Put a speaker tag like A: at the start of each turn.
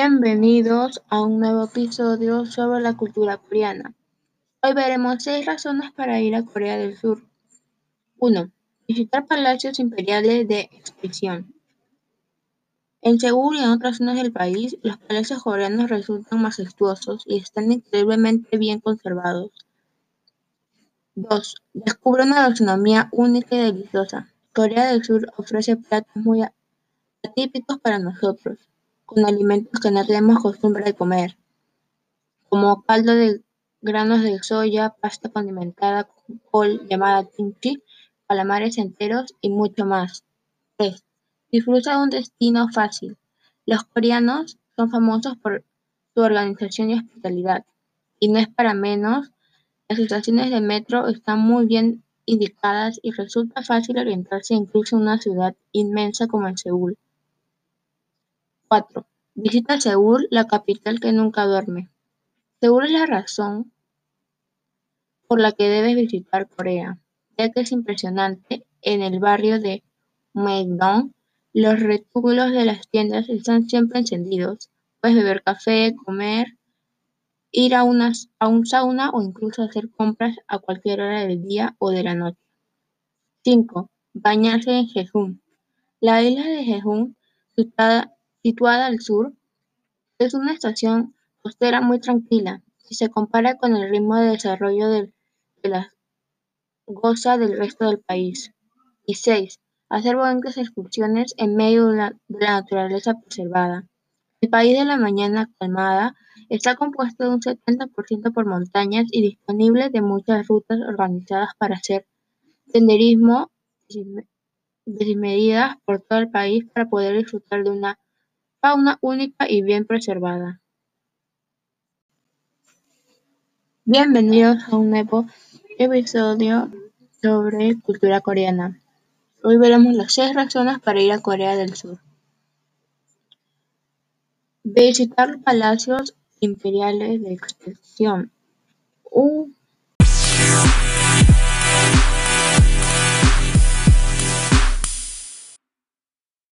A: Bienvenidos a un nuevo episodio sobre la cultura coreana. Hoy veremos seis razones para ir a Corea del Sur. 1. Visitar palacios imperiales de expresión. En Seúl y en otras zonas del país, los palacios coreanos resultan majestuosos y están increíblemente bien conservados. 2. Descubre una gastronomía única y deliciosa. Corea del Sur ofrece platos muy atípicos para nosotros con alimentos que no tenemos costumbre de comer, como caldo de granos de soya, pasta condimentada con col llamada kimchi, calamares enteros y mucho más. 3. Disfruta de un destino fácil. Los coreanos son famosos por su organización y hospitalidad, y no es para menos, las estaciones de metro están muy bien indicadas y resulta fácil orientarse incluso en una ciudad inmensa como en Seúl. 4. Visita Seúl, la capital que nunca duerme. Seúl es la razón por la que debes visitar Corea, ya que es impresionante. En el barrio de Myeongdong, los retúbulos de las tiendas están siempre encendidos. Puedes beber café, comer, ir a, a un sauna o incluso hacer compras a cualquier hora del día o de la noche. 5. Bañarse en Jeju. La isla de Jeju, situada situada al sur, es una estación costera muy tranquila si se compara con el ritmo de desarrollo de, la goza del resto del país. Y 6. Hacer bonitas excursiones en medio de la, de la naturaleza preservada. El país de la mañana calmada está compuesto de un 70% por montañas y disponible de muchas rutas organizadas para hacer senderismo desmedidas por todo el país para poder disfrutar de una fauna única y bien preservada. Bienvenidos a un nuevo episodio sobre cultura coreana. Hoy veremos las seis razones para ir a Corea del Sur. Visitar palacios imperiales de expresión. Un